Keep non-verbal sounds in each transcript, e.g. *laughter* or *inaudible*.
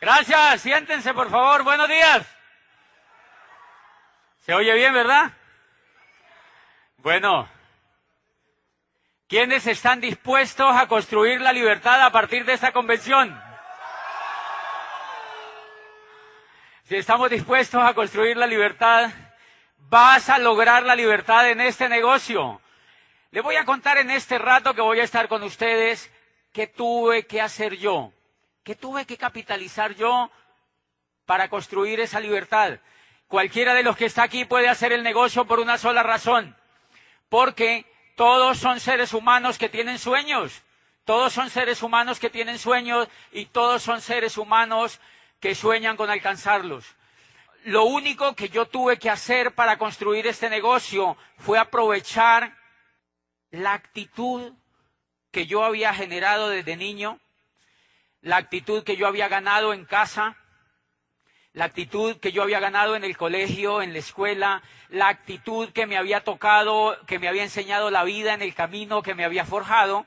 Gracias, siéntense por favor, buenos días. ¿Se oye bien, verdad? Bueno, ¿quiénes están dispuestos a construir la libertad a partir de esta convención? Si estamos dispuestos a construir la libertad, vas a lograr la libertad en este negocio. Les voy a contar en este rato que voy a estar con ustedes qué tuve que hacer yo, qué tuve que capitalizar yo para construir esa libertad. Cualquiera de los que está aquí puede hacer el negocio por una sola razón, porque todos son seres humanos que tienen sueños, todos son seres humanos que tienen sueños y todos son seres humanos que sueñan con alcanzarlos. Lo único que yo tuve que hacer para construir este negocio fue aprovechar la actitud que yo había generado desde niño, la actitud que yo había ganado en casa, la actitud que yo había ganado en el colegio, en la escuela, la actitud que me había tocado, que me había enseñado la vida en el camino que me había forjado.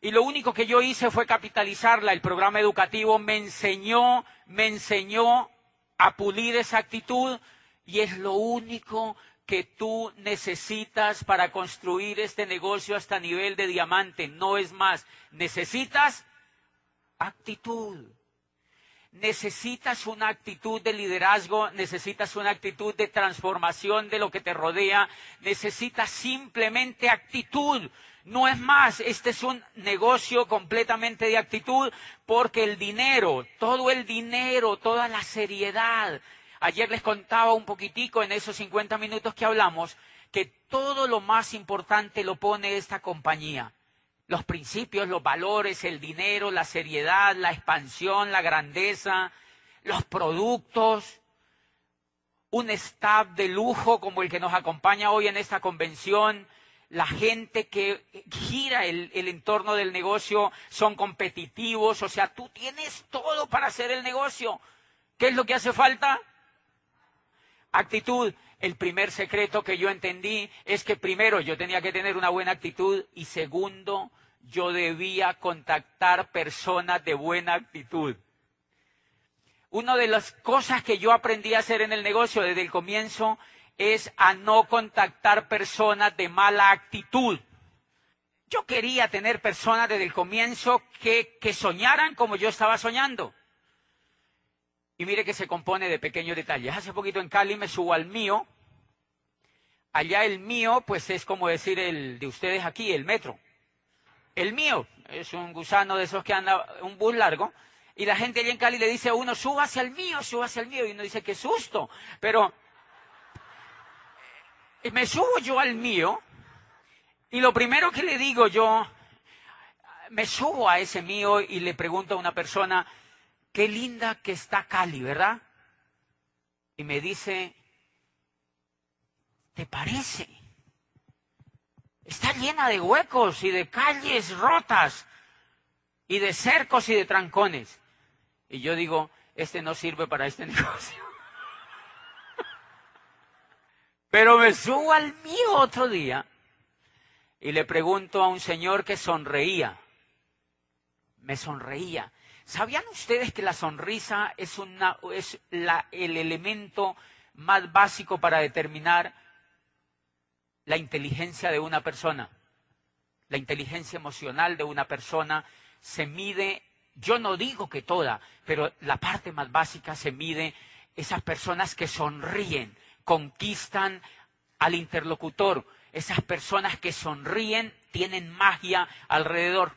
Y lo único que yo hice fue capitalizarla. El programa educativo me enseñó, me enseñó a pulir esa actitud y es lo único que tú necesitas para construir este negocio hasta nivel de diamante. No es más. Necesitas actitud. Necesitas una actitud de liderazgo, necesitas una actitud de transformación de lo que te rodea, necesitas simplemente actitud. No es más, este es un negocio completamente de actitud porque el dinero, todo el dinero, toda la seriedad. Ayer les contaba un poquitico en esos 50 minutos que hablamos que todo lo más importante lo pone esta compañía. Los principios, los valores, el dinero, la seriedad, la expansión, la grandeza, los productos, un staff de lujo como el que nos acompaña hoy en esta convención, la gente que gira el, entorno del negocio son competitivos, o sea, tú tienes todo para hacer el negocio. ¿Qué es lo que hace falta? Actitud. El primer secreto que yo entendí es que primero yo tenía que tener una buena actitud y segundo, yo debía contactar personas de buena actitud. Una de las cosas que yo aprendí a hacer en el negocio desde el comienzo es a no contactar personas de mala actitud. Yo quería tener personas desde el comienzo que, que soñaran como yo estaba soñando. Y mire que se compone de pequeños detalles. Hace poquito en Cali me subo al mío. Allá el mío, pues es como decir el de ustedes aquí, el metro. El mío es un gusano de esos que anda un bus largo. Y la gente allá en Cali le dice a uno, súbase al mío, súbase al mío. Y uno dice, qué susto. Pero y me subo yo al mío y lo primero que le digo yo, me subo a ese mío y le pregunto a una persona, qué linda que está Cali, ¿verdad? Y me dice, ¿te parece? Está llena de huecos y de calles rotas y de cercos y de trancones. Y yo digo, este no sirve para este *laughs* negocio. Pero me subo al mío otro día y le pregunto a un señor que sonreía. Me sonreía. ¿Sabían ustedes que la sonrisa es, el elemento más básico para determinar la inteligencia de una persona? La inteligencia emocional de una persona se mide, yo no digo que toda, pero la parte más básica se mide esas personas que sonríen, conquistan al interlocutor. Esas personas que sonríen tienen magia alrededor.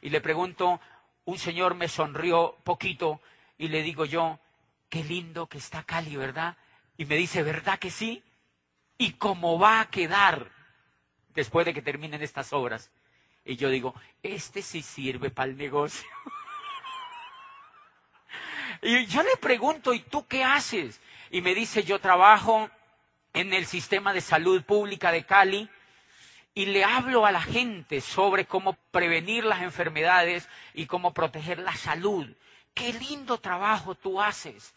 Y le pregunto, un señor me sonrió poquito y le digo yo, qué lindo que está Cali, ¿verdad? Y me dice, ¿verdad que sí? ¿Y cómo va a quedar después de que terminen estas obras? Y yo digo, este sí sirve para el negocio. *laughs* y yo le pregunto, ¿y tú qué haces? y me dice, yo trabajo en el sistema de salud pública de Cali y le hablo a la gente sobre cómo prevenir las enfermedades y cómo proteger la salud. Qué lindo trabajo tú haces.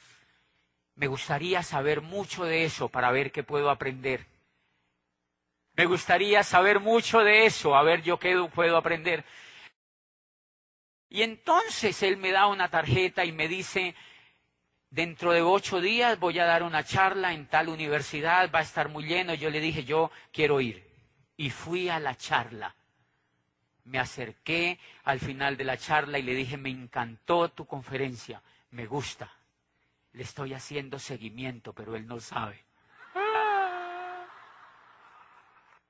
Me gustaría saber mucho de eso para ver qué puedo aprender. Me gustaría saber mucho de eso, a ver yo qué puedo aprender. Y entonces él me da una tarjeta y me dice, dentro de ocho días voy a dar una charla en tal universidad, va a estar muy lleno. Yo le dije, yo quiero ir. Y fui a la charla. Me acerqué al final de la charla y le dije, me encantó tu conferencia, me gusta. Le estoy haciendo seguimiento, pero él no sabe.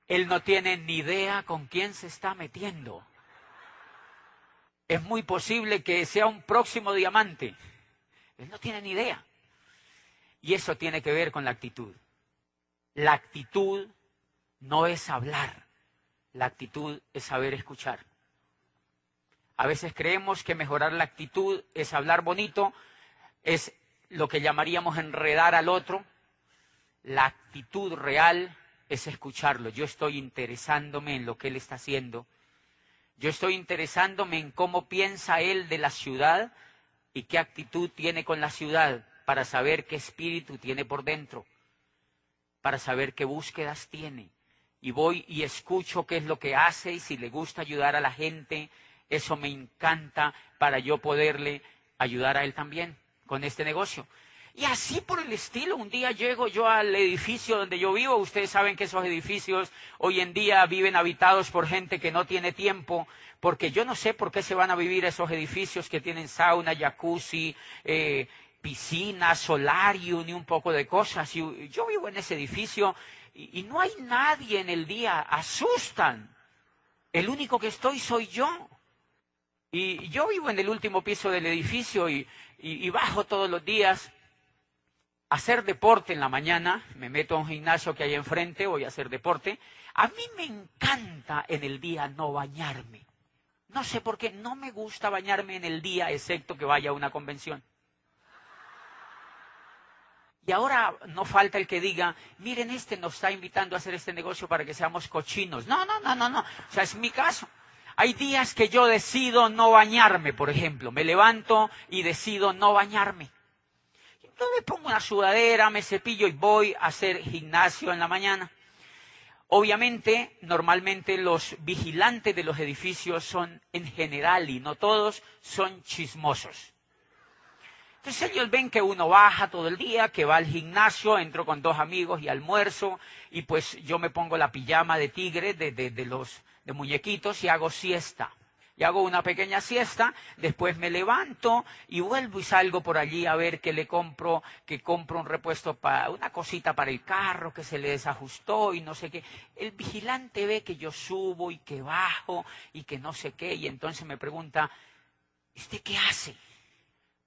Él no tiene ni idea con quién se está metiendo. Es muy posible que sea un próximo diamante. Él no tiene ni idea. Y eso tiene que ver con la actitud. La actitud no es hablar, la actitud es saber escuchar. A veces creemos que mejorar la actitud es hablar bonito, es lo que llamaríamos enredar al otro. La actitud real es escucharlo. Yo estoy interesándome en lo que él está haciendo. Yo estoy interesándome en cómo piensa él de la ciudad y qué actitud tiene con la ciudad para saber qué espíritu tiene por dentro, para saber qué búsquedas tiene. Y voy y escucho qué es lo que hace y si le gusta ayudar a la gente, eso me encanta para yo poderle ayudar a él también con este negocio. Y así por el estilo, un día llego yo al edificio donde yo vivo. Ustedes saben que esos edificios hoy en día viven habitados por gente que no tiene tiempo, porque yo no sé por qué se van a vivir esos edificios que tienen sauna, jacuzzi, eh, piscina, solarium y un poco de cosas. Yo vivo en ese edificio y, no hay nadie en el día, asustan. El único que estoy soy yo. Y yo vivo en el último piso del edificio y, y bajo todos los días hacer deporte en la mañana, me meto a un gimnasio que hay enfrente, voy a hacer deporte. A mí me encanta en el día no bañarme. No sé por qué, no me gusta bañarme en el día, excepto que vaya a una convención. Y ahora no falta el que diga, miren, este nos está invitando a hacer este negocio para que seamos cochinos. No, no, no, no, no. O sea, es mi caso. Hay días que yo decido no bañarme, por ejemplo. Me levanto y decido no bañarme. Entonces me pongo una sudadera, me cepillo y voy a hacer gimnasio en la mañana. Obviamente, normalmente los vigilantes de los edificios son en general y no todos son chismosos. Entonces ellos ven que uno baja todo el día, que va al gimnasio, entro con dos amigos y almuerzo, y pues yo me pongo la pijama de tigre, de, de, los de muñequitos, y hago siesta. Y hago una pequeña siesta, después me levanto y vuelvo y salgo por allí a ver que le compro, que compro un repuesto para, una cosita para el carro que se le desajustó y no sé qué. El vigilante ve que yo subo y que bajo y que no sé qué, y entonces me pregunta, ¿usted qué hace?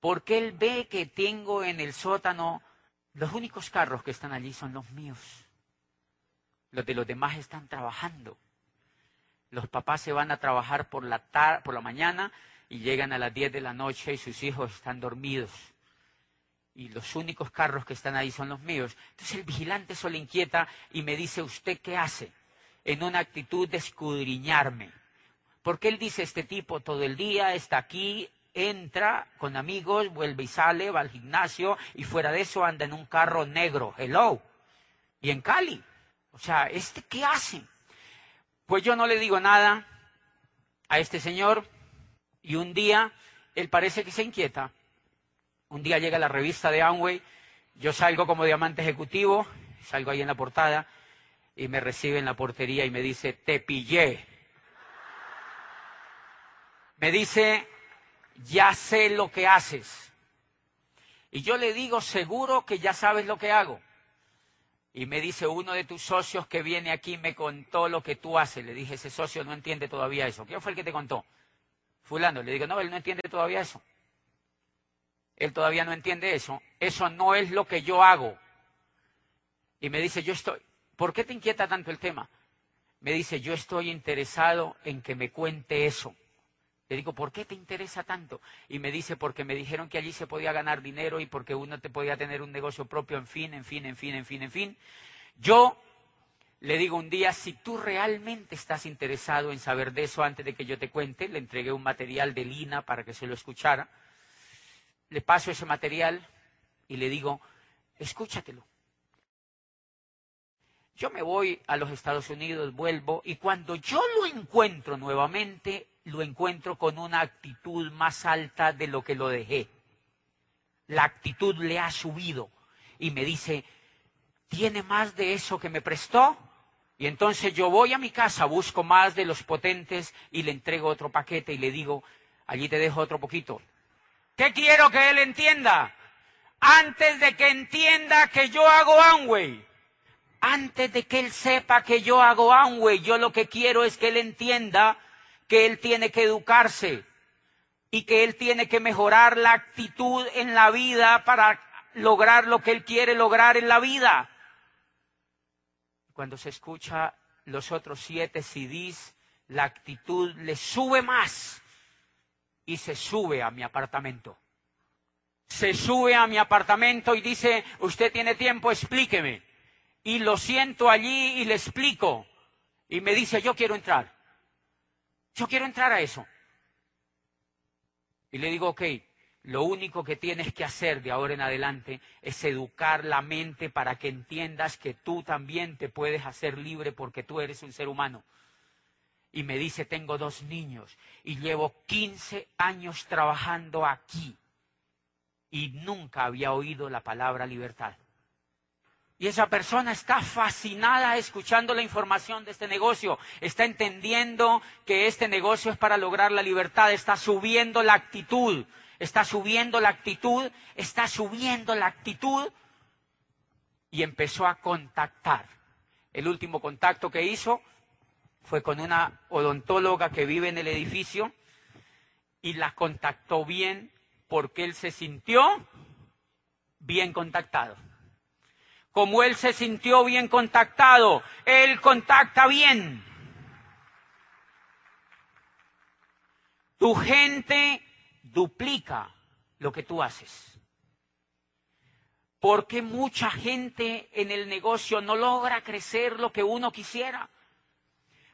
Porque él ve que tengo en el sótano los únicos carros que están allí son los míos. Los de los demás están trabajando. Los papás se van a trabajar por la, por la mañana y llegan a las 10 de la noche y sus hijos están dormidos. Y los únicos carros que están ahí son los míos. Entonces el vigilante solo inquieta y me dice, ¿usted qué hace? En una actitud de escudriñarme. Porque él dice, este tipo todo el día está aquí entra con amigos, vuelve y sale, va al gimnasio y fuera de eso anda en un carro negro, hello, y en Cali. O sea, ¿este qué hace? Pues yo no le digo nada a este señor y un día él parece que se inquieta. Un día llega la revista de Amway, yo salgo como diamante ejecutivo, salgo ahí en la portada y me recibe en la portería y me dice, te pillé. Me dice, ya sé lo que haces. Y yo le digo, seguro que ya sabes lo que hago. Y me dice, uno de tus socios que viene aquí me contó lo que tú haces. Le dije, ese socio no entiende todavía eso. ¿Quién fue el que te contó? Fulano. Le digo, no, él no entiende todavía eso. Él todavía no entiende eso. Eso no es lo que yo hago. Y me dice, yo estoy, ¿por qué te inquieta tanto el tema? Me dice, yo estoy interesado en que me cuente eso. Le digo, ¿por qué te interesa tanto? Y me dice, porque me dijeron que allí se podía ganar dinero y porque uno te podía tener un negocio propio, en fin, en fin, en fin, en fin, en fin. Yo le digo un día, si tú realmente estás interesado en saber de eso antes de que yo te cuente, le entregué un material de Lina para que se lo escuchara. Le paso ese material y le digo, escúchatelo. Yo me voy a los Estados Unidos, vuelvo y cuando yo lo encuentro nuevamente, lo encuentro con una actitud más alta de lo que lo dejé. la actitud le ha subido. Y me dice, ¿tiene más de eso que me prestó? Y entonces yo voy a mi casa, busco más de los potentes y le entrego otro paquete y le digo, allí te dejo otro poquito. ¿Qué quiero que él entienda? Antes de que entienda que yo hago Amway, antes de que él sepa que yo hago Amway, yo lo que quiero es que él entienda que él tiene que educarse y que él tiene que mejorar la actitud en la vida para lograr lo que él quiere lograr en la vida. Cuando se escucha los otros siete CDs, la actitud le sube más y se sube a mi apartamento. Se sube a mi apartamento y dice, usted tiene tiempo, explíqueme. Y lo siento allí y le explico. Y me dice, yo quiero entrar. Yo quiero entrar a eso. Y le digo, ok, lo único que tienes que hacer de ahora en adelante es educar la mente para que entiendas que tú también te puedes hacer libre porque tú eres un ser humano. Y me dice, tengo dos niños y llevo 15 años trabajando aquí y nunca había oído la palabra libertad. Y esa persona está fascinada escuchando la información de este negocio, está entendiendo que este negocio es para lograr la libertad, está subiendo la actitud, está subiendo la actitud, está subiendo la actitud. Y empezó a contactar. El último contacto que hizo fue con una odontóloga que vive en el edificio y la contactó bien porque él se sintió bien contactado como él se sintió bien contactado, él contacta bien. Tu gente duplica lo que tú haces. Porque mucha gente en el negocio no logra crecer lo que uno quisiera.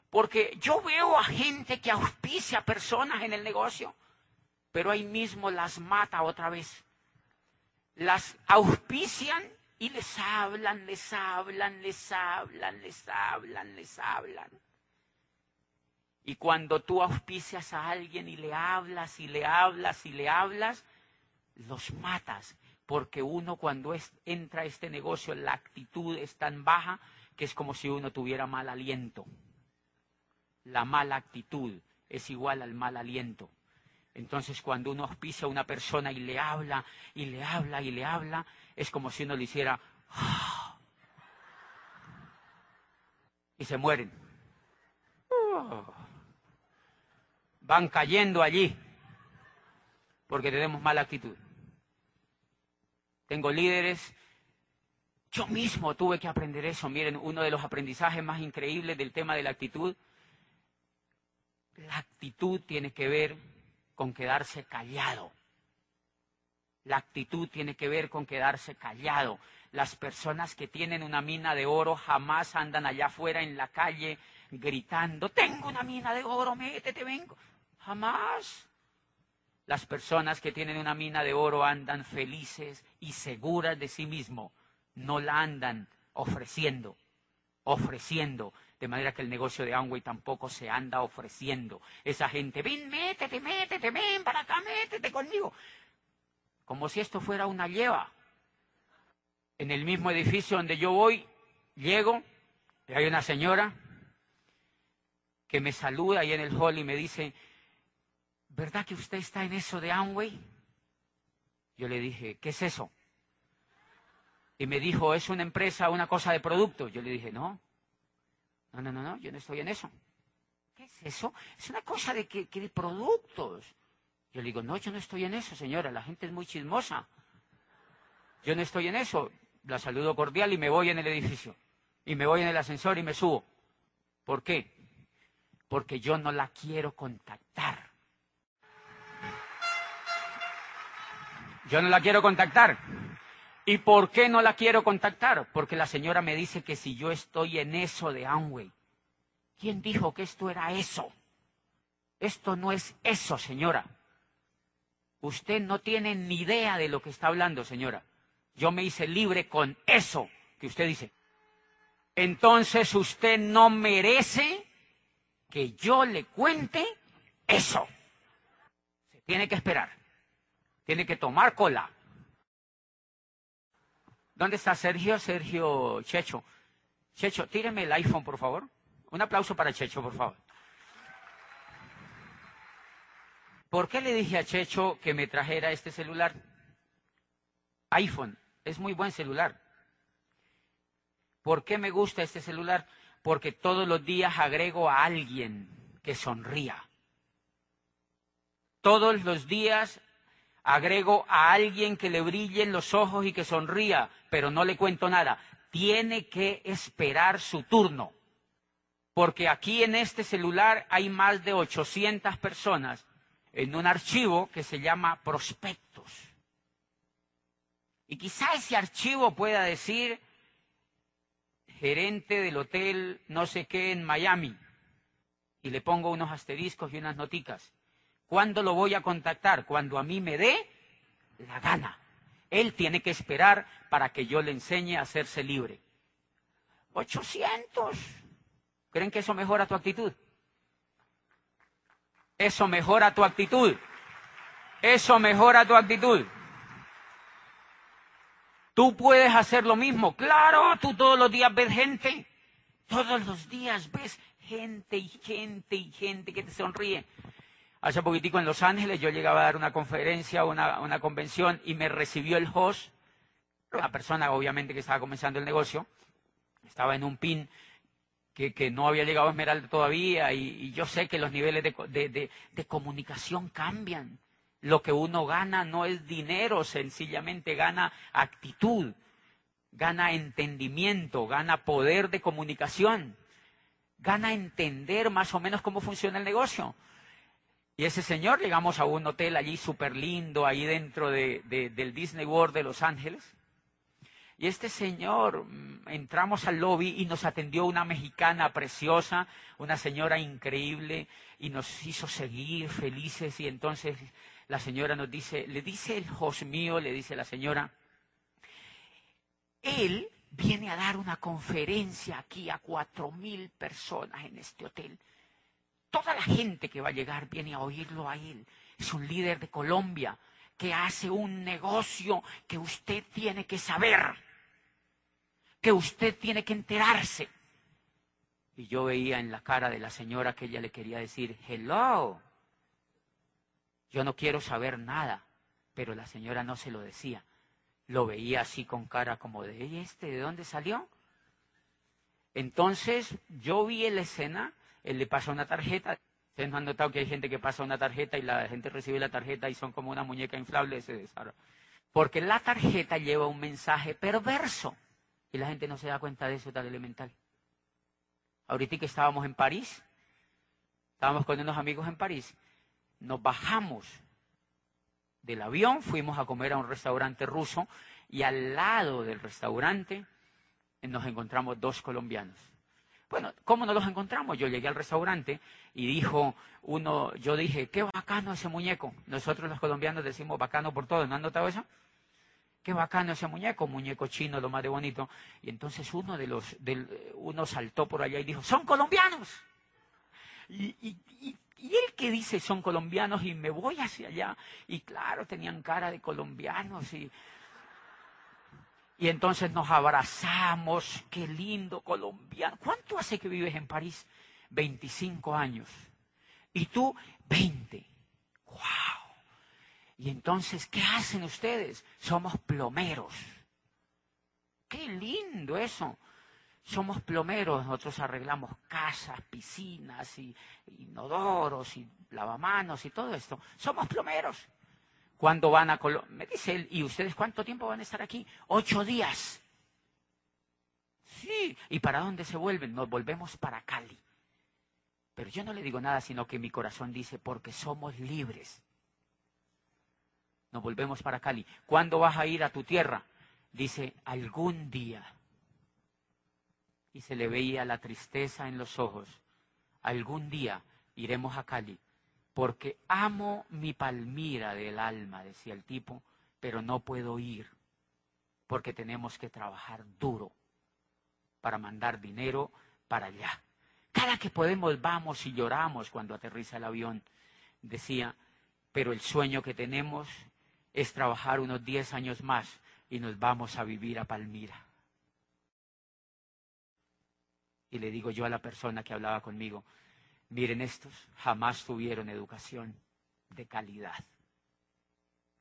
Porque yo veo a gente que auspicia personas en el negocio, pero ahí mismo las mata otra vez. Las auspician y les hablan, les hablan, les hablan, les hablan, les hablan. Y cuando tú auspicias a alguien y le hablas y le hablas y le hablas, los matas. Porque uno cuando entra a este negocio, la actitud es tan baja que es como si uno tuviera mal aliento. La mala actitud es igual al mal aliento. Entonces cuando uno auspicia a una persona y le habla y le habla y le habla, es como si uno le hiciera y se mueren. Van cayendo allí porque tenemos mala actitud. Tengo líderes. Yo mismo tuve que aprender eso. Miren, uno de los aprendizajes más increíbles del tema de la actitud. La actitud tiene que ver con quedarse callado. La actitud tiene que ver con quedarse callado. Las personas que tienen una mina de oro jamás andan allá afuera en la calle gritando, tengo una mina de oro, métete, vengo. Jamás. Las personas que tienen una mina de oro andan felices y seguras de sí mismo. No la andan ofreciendo, ofreciendo. De manera que el negocio de Amway tampoco se anda ofreciendo. Esa gente, ven, métete, métete, ven para acá, métete conmigo como si esto fuera una lleva. En el mismo edificio donde yo voy, llego, y hay una señora que me saluda ahí en el hall y me dice, ¿verdad que usted está en eso de Amway? Yo le dije, ¿qué es eso? Y me dijo, ¿es una empresa, una cosa de producto? Yo le dije, no, no, no, no, no yo no estoy en eso. ¿Qué es eso? Es una cosa de, que, de productos. Yo le digo, no, yo no estoy en eso, señora, la gente es muy chismosa. Yo no estoy en eso. La saludo cordial y me voy en el edificio. Y me voy en el ascensor y me subo. ¿Por qué? Porque yo no la quiero contactar. Yo no la quiero contactar. ¿Y por qué no la quiero contactar? Porque la señora me dice que si yo estoy en eso de Amway, ¿quién dijo que esto era eso? Esto no es eso, señora. Usted no tiene ni idea de lo que está hablando, señora. Yo me hice libre con eso que usted dice. Entonces usted no merece que yo le cuente eso. Se tiene que esperar. Tiene que tomar cola. ¿Dónde está Sergio? Sergio Checho. Checho, tíreme el iPhone, por favor. Un aplauso para Checho, por favor. ¿Por qué le dije a Checho que me trajera este celular? iPhone, es muy buen celular. ¿Por qué me gusta este celular? Porque todos los días agrego a alguien que sonría. Todos los días agrego a alguien que le brillen los ojos y que sonría, pero no le cuento nada. Tiene que esperar su turno. Porque aquí en este celular hay más de 800 personas en un archivo que se llama prospectos. Y quizá ese archivo pueda decir gerente del hotel no sé qué en Miami. Y le pongo unos asteriscos y unas noticas. ¿Cuándo lo voy a contactar? Cuando a mí me dé la gana. Él tiene que esperar para que yo le enseñe a hacerse libre. 800. ¿Creen que eso mejora tu actitud? Eso mejora tu actitud. Eso mejora tu actitud. Tú puedes hacer lo mismo. Claro, tú todos los días ves gente. Todos los días ves gente y gente y gente que te sonríe. Hace poquitico en Los Ángeles yo llegaba a dar una conferencia, una, una convención y me recibió el host, la persona obviamente que estaba comenzando el negocio, estaba en un pin que, no había llegado a Esmeralda todavía y, yo sé que los niveles de, de, comunicación cambian. Lo que uno gana no es dinero, sencillamente gana actitud, gana entendimiento, gana poder de comunicación, gana entender más o menos cómo funciona el negocio. Y ese señor, llegamos a un hotel allí súper lindo, ahí dentro de, del Disney World de Los Ángeles, y este señor, mm, entramos al lobby y nos atendió una mexicana preciosa, una señora increíble, y nos hizo seguir felices. Y entonces la señora nos dice, le dice el host mío, le dice la señora, él viene a dar una conferencia aquí a cuatro mil personas en este hotel. Toda la gente que va a llegar viene a oírlo a él. Es un líder de Colombia que hace un negocio que usted tiene que saber que usted tiene que enterarse. Y yo veía en la cara de la señora que ella le quería decir, hello, yo no quiero saber nada, pero la señora no se lo decía. Lo veía así con cara como de, ¿y este de dónde salió? Entonces yo vi la escena, él le pasó una tarjeta. Ustedes no han notado que hay gente que pasa una tarjeta y la gente recibe la tarjeta y son como una muñeca inflable, se Porque la tarjeta lleva un mensaje perverso. Y la gente no se da cuenta de eso tan elemental. Ahorita que estábamos en París, estábamos con unos amigos en París, nos bajamos del avión, fuimos a comer a un restaurante ruso y al lado del restaurante nos encontramos dos colombianos. Bueno, ¿cómo nos los encontramos? Yo llegué al restaurante y dijo uno, yo dije, qué bacano ese muñeco. Nosotros los colombianos decimos bacano por todo, ¿no han notado eso? Qué bacano ese muñeco, muñeco chino, lo más de bonito. Y entonces uno de los, uno saltó por allá y dijo, son colombianos. Y, y, él que dice, son colombianos, y me voy hacia allá. Y claro, tenían cara de colombianos y... Y entonces nos abrazamos, qué lindo colombiano. ¿Cuánto hace que vives en París? 25 años. Y tú, 20. ¡Wow! Y entonces, ¿qué hacen ustedes? Somos plomeros. Qué lindo eso. Somos plomeros, nosotros arreglamos casas, piscinas, y, inodoros, y lavamanos y todo esto. Somos plomeros. Cuando van a Colombia, me dice él, ¿y ustedes cuánto tiempo van a estar aquí? Ocho días. Sí, ¿y para dónde se vuelven? Nos volvemos para Cali. Pero yo no le digo nada, sino que mi corazón dice, porque somos libres nos volvemos para Cali. ¿Cuándo vas a ir a tu tierra? Dice, algún día. Y se le veía la tristeza en los ojos. Algún día iremos a Cali, porque amo mi Palmira del alma, decía el tipo, pero no puedo ir, porque tenemos que trabajar duro para mandar dinero para allá. Cada que podemos vamos y lloramos cuando aterriza el avión, decía, pero el sueño que tenemos es trabajar unos 10 años más y nos vamos a vivir a Palmira. Y le digo yo a la persona que hablaba conmigo, miren estos, jamás tuvieron educación de calidad.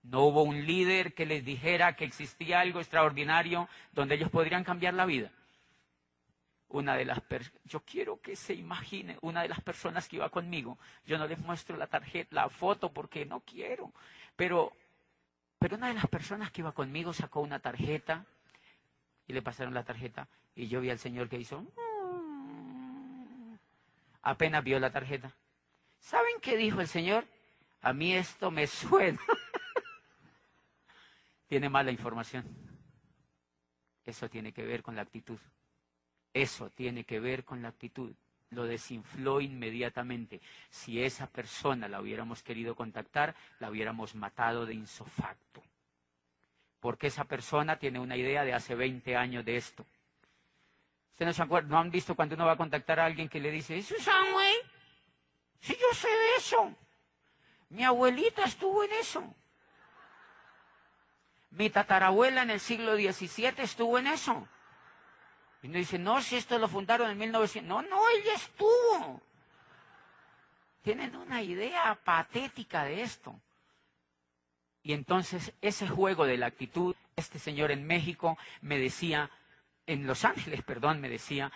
No hubo un líder que les dijera que existía algo extraordinario donde ellos podrían cambiar la vida. Una de las yo quiero que se imagine una de las personas que iba conmigo. Yo no les muestro la tarjeta, la foto porque no quiero, pero pero una de las personas que iba conmigo sacó una tarjeta y le pasaron la tarjeta y yo vi al señor que hizo mm". apenas vio la tarjeta. ¿Saben qué dijo el señor? A mí esto me suena. *laughs* tiene mala información. Eso tiene que ver con la actitud. Eso tiene que ver con la actitud. Lo desinfló inmediatamente. Si esa persona la hubiéramos querido contactar, la hubiéramos matado de insofacto. Porque esa persona tiene una idea de hace 20 años de esto. ¿Ustedes no, no han visto cuando uno va a contactar a alguien que le dice, ¿eso es Si yo sé de eso. Mi abuelita estuvo en eso. Mi tatarabuela en el siglo XVII estuvo en eso. Y uno dice, no, si esto lo fundaron en 1900. No, no, ella estuvo. Tienen una idea patética de esto. Y entonces ese juego de la actitud, este señor en México me decía, en Los Ángeles, perdón, me decía,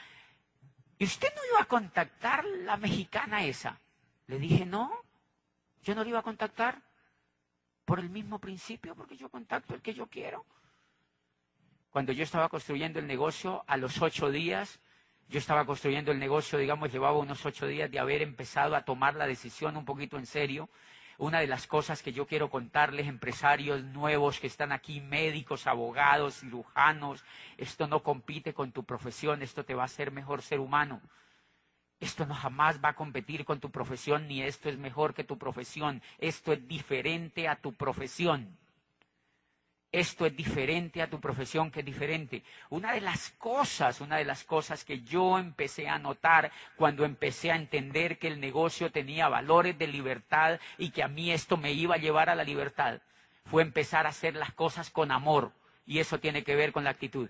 ¿y usted no iba a contactar la mexicana esa? Le dije, no, yo no la iba a contactar por el mismo principio, porque yo contacto el que yo quiero. Cuando yo estaba construyendo el negocio, a los ocho días, yo estaba construyendo el negocio, digamos, llevaba unos ocho días de haber empezado a tomar la decisión un poquito en serio. Una de las cosas que yo quiero contarles, empresarios nuevos que están aquí, médicos, abogados, cirujanos, esto no compite con tu profesión, esto te va a hacer mejor ser humano. Esto no jamás va a competir con tu profesión, ni esto es mejor que tu profesión. Esto es diferente a tu profesión. Esto es diferente a tu profesión que es diferente. Una de las cosas, una de las cosas que yo empecé a notar cuando empecé a entender que el negocio tenía valores de libertad y que a mí esto me iba a llevar a la libertad, fue empezar a hacer las cosas con amor. Y eso tiene que ver con la actitud.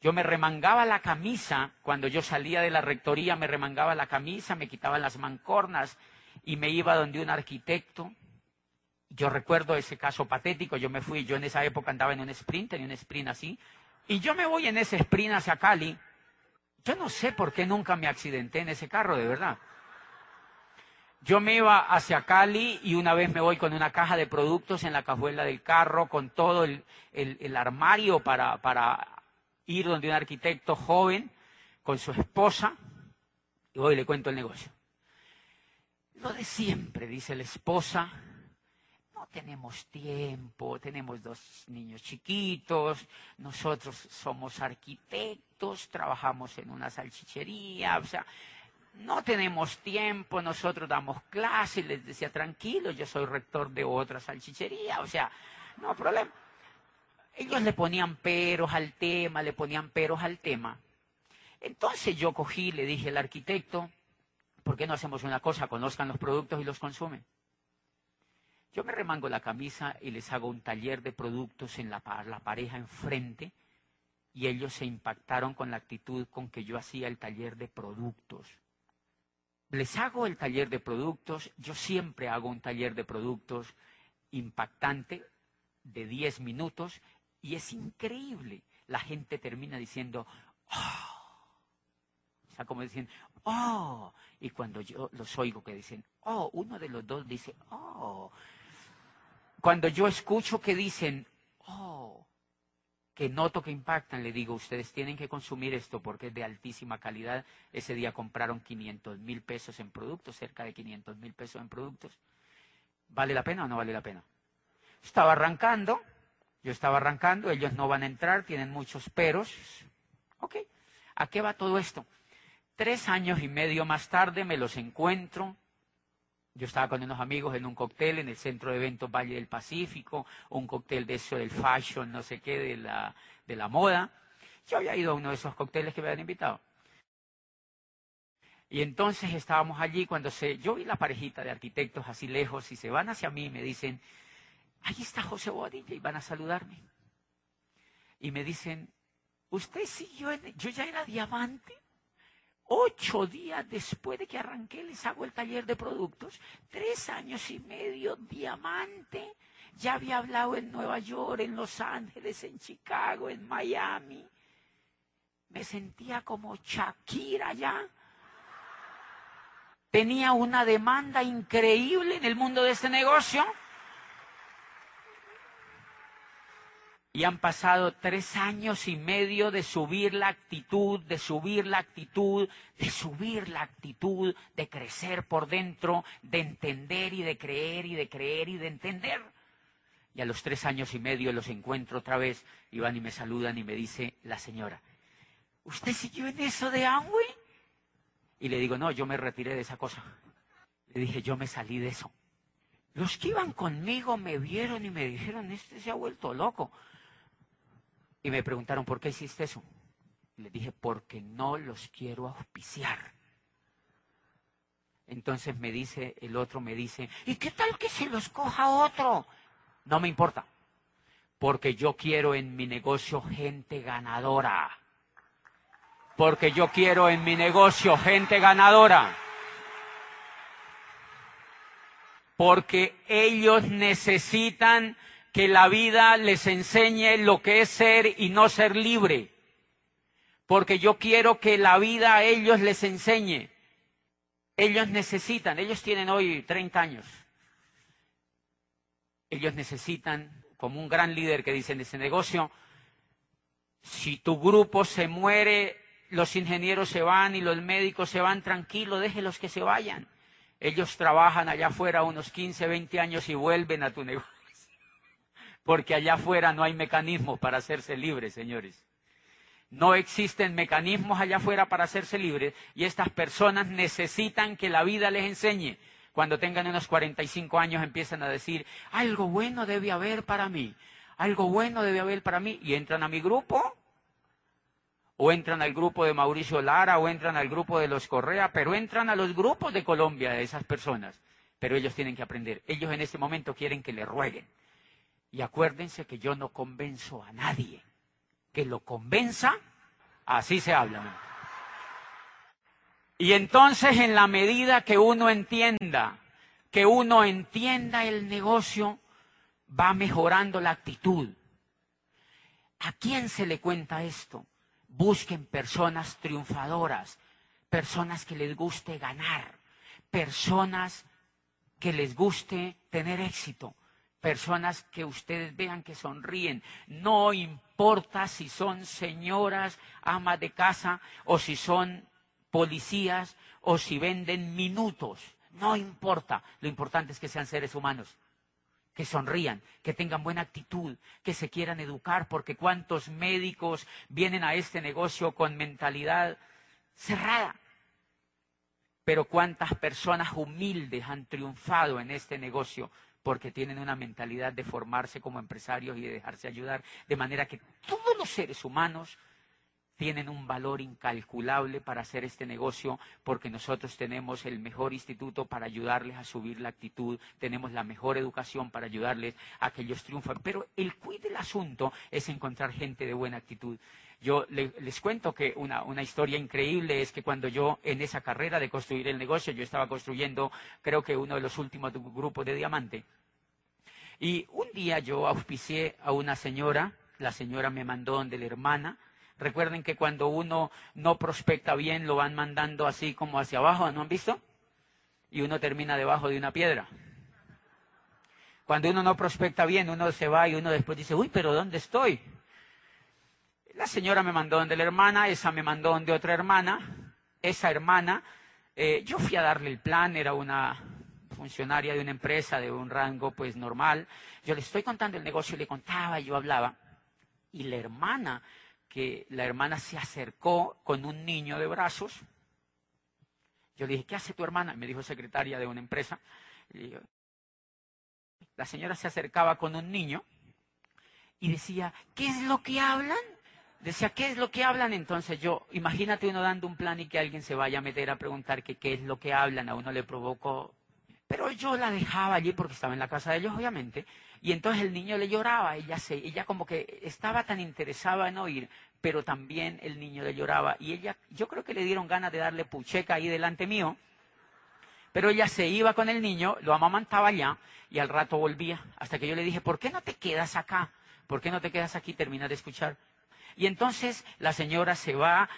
Yo me remangaba la camisa, cuando yo salía de la rectoría me remangaba la camisa, me quitaba las mancornas y me iba donde un arquitecto. Yo recuerdo ese caso patético, yo me fui, yo en esa época andaba en un sprint, en un sprint así, y yo me voy en ese sprint hacia Cali. Yo no sé por qué nunca me accidenté en ese carro, de verdad. Yo me iba hacia Cali y una vez me voy con una caja de productos en la cajuela del carro, con todo el, armario para, para ir donde un arquitecto joven con su esposa y hoy le cuento el negocio. Lo de siempre, dice la esposa, tenemos tiempo, tenemos dos niños chiquitos, nosotros somos arquitectos, trabajamos en una salchichería, o sea, no tenemos tiempo, nosotros damos clases, les decía tranquilo, yo soy rector de otra salchichería, o sea, no problema ellos le ponían peros al tema, le ponían peros al tema. Entonces yo cogí, le dije al arquitecto, ¿por qué no hacemos una cosa? Conozcan los productos y los consumen. Yo me remango la camisa y les hago un taller de productos en la, pareja enfrente y ellos se impactaron con la actitud con que yo hacía el taller de productos. Les hago el taller de productos, yo siempre hago un taller de productos impactante de 10 minutos y es increíble. La gente termina diciendo, oh. O sea, como dicen, oh. Y cuando yo los oigo que dicen, oh, uno de los dos dice, oh. Cuando yo escucho que dicen, oh, que noto que impactan, le digo, ustedes tienen que consumir esto porque es de altísima calidad. Ese día compraron 500 mil pesos en productos, cerca de 500 mil pesos en productos. ¿Vale la pena o no vale la pena? Estaba arrancando, yo estaba arrancando, ellos no van a entrar, tienen muchos peros. Ok, ¿a qué va todo esto? Tres años y medio más tarde me los encuentro. Yo estaba con unos amigos en un cóctel en el centro de eventos Valle del Pacífico, un cóctel de eso del fashion, no sé qué, de la, de la moda. Yo había ido a uno de esos cócteles que me habían invitado. Y entonces estábamos allí cuando se, yo vi la parejita de arquitectos así lejos y se van hacia mí y me dicen, ahí está José Bobadilla y van a saludarme. y me dicen, ¿usted siguió en... Yo ya era diamante. Ocho días después de que arranqué les hago el taller de productos. Tres años y medio diamante. Ya había hablado en Nueva York, en Los Ángeles, en Chicago, en Miami. Me sentía como Shakira ya. Tenía una demanda increíble en el mundo de este negocio. Y han pasado tres años y medio de subir la actitud, de subir la actitud, de subir la actitud, de crecer por dentro, de entender y de creer y de creer y de entender. Y a los tres años y medio los encuentro otra vez y van y me saludan y me dice la señora, ¿usted siguió en eso de Amway? Y le digo, no, yo me retiré de esa cosa. Le dije, yo me salí de eso. Los que iban conmigo me vieron y me dijeron, este se ha vuelto loco. Y me preguntaron, ¿por qué hiciste eso? Le dije, porque no los quiero auspiciar. Entonces me dice, el otro me dice, ¿y qué tal que se los coja otro? No me importa, porque yo quiero en mi negocio gente ganadora. Porque yo quiero en mi negocio gente ganadora. Porque ellos necesitan que la vida les enseñe lo que es ser y no ser libre. Porque yo quiero que la vida a ellos les enseñe. Ellos necesitan, ellos tienen hoy 30 años. Ellos necesitan, como un gran líder que dice en ese negocio, si tu grupo se muere, los ingenieros se van y los médicos se van, tranquilo, déjelos que se vayan. Ellos trabajan allá afuera unos 15, 20 años y vuelven a tu negocio porque allá afuera no hay mecanismos para hacerse libres, señores. No existen mecanismos allá afuera para hacerse libres y estas personas necesitan que la vida les enseñe. Cuando tengan unos 45 años empiezan a decir, algo bueno debe haber para mí, algo bueno debe haber para mí y entran a mi grupo o entran al grupo de Mauricio Lara o entran al grupo de los Correa, pero entran a los grupos de Colombia de esas personas. Pero ellos tienen que aprender. Ellos en este momento quieren que le rueguen. Y acuérdense que yo no convenzo a nadie. Que lo convenza, así se habla. Y entonces en la medida que uno entienda, que uno entienda el negocio, va mejorando la actitud. ¿A quién se le cuenta esto? Busquen personas triunfadoras, personas que les guste ganar, personas que les guste tener éxito, personas que ustedes vean que sonríen. No importa si son señoras, amas de casa, o si son policías, o si venden minutos. No importa. Lo importante es que sean seres humanos. Que sonrían, que tengan buena actitud, que se quieran educar, porque cuántos médicos vienen a este negocio con mentalidad cerrada. Pero cuántas personas humildes han triunfado en este negocio porque tienen una mentalidad de formarse como empresarios y de dejarse ayudar, de manera que todos los seres humanos tienen un valor incalculable para hacer este negocio porque nosotros tenemos el mejor instituto para ayudarles a subir la actitud, tenemos la mejor educación para ayudarles a que ellos triunfen. Pero el cuid del asunto es encontrar gente de buena actitud. Yo les cuento que una, una, historia increíble es que cuando yo en esa carrera de construir el negocio, yo estaba construyendo creo que uno de los últimos grupos de diamante. Y un día yo auspicié a una señora, la señora me mandó donde la hermana, Recuerden que cuando uno no prospecta bien, lo van mandando así como hacia abajo, ¿no han visto? Y uno termina debajo de una piedra. Cuando uno no prospecta bien, uno se va y uno después dice, uy, pero ¿dónde estoy? La señora me mandó donde la hermana, esa me mandó donde otra hermana, esa hermana, eh, yo fui a darle el plan, era una funcionaria de una empresa de un rango pues normal, yo le estoy contando el negocio, le contaba, yo hablaba, y la hermana que la hermana se acercó con un niño de brazos. Yo le dije, ¿qué hace tu hermana? Me dijo secretaria de una empresa. la señora se acercaba con un niño y decía, ¿qué es lo que hablan? Decía, ¿qué es lo que hablan? Entonces yo, imagínate uno dando un plan y que alguien se vaya a meter a preguntar qué es lo que hablan. A uno le provocó Pero yo la dejaba allí porque estaba en la casa de ellos, obviamente, y entonces el niño le lloraba, ella, se, ella como que estaba tan interesada en oír, pero también el niño le lloraba, y ella, yo creo que le dieron ganas de darle pucheca ahí delante mío, pero ella se iba con el niño, lo amamantaba allá, y al rato volvía, hasta que yo le dije, ¿por qué no te quedas acá? ¿Por qué no te quedas aquí y terminas de escuchar? Y entonces la señora se va,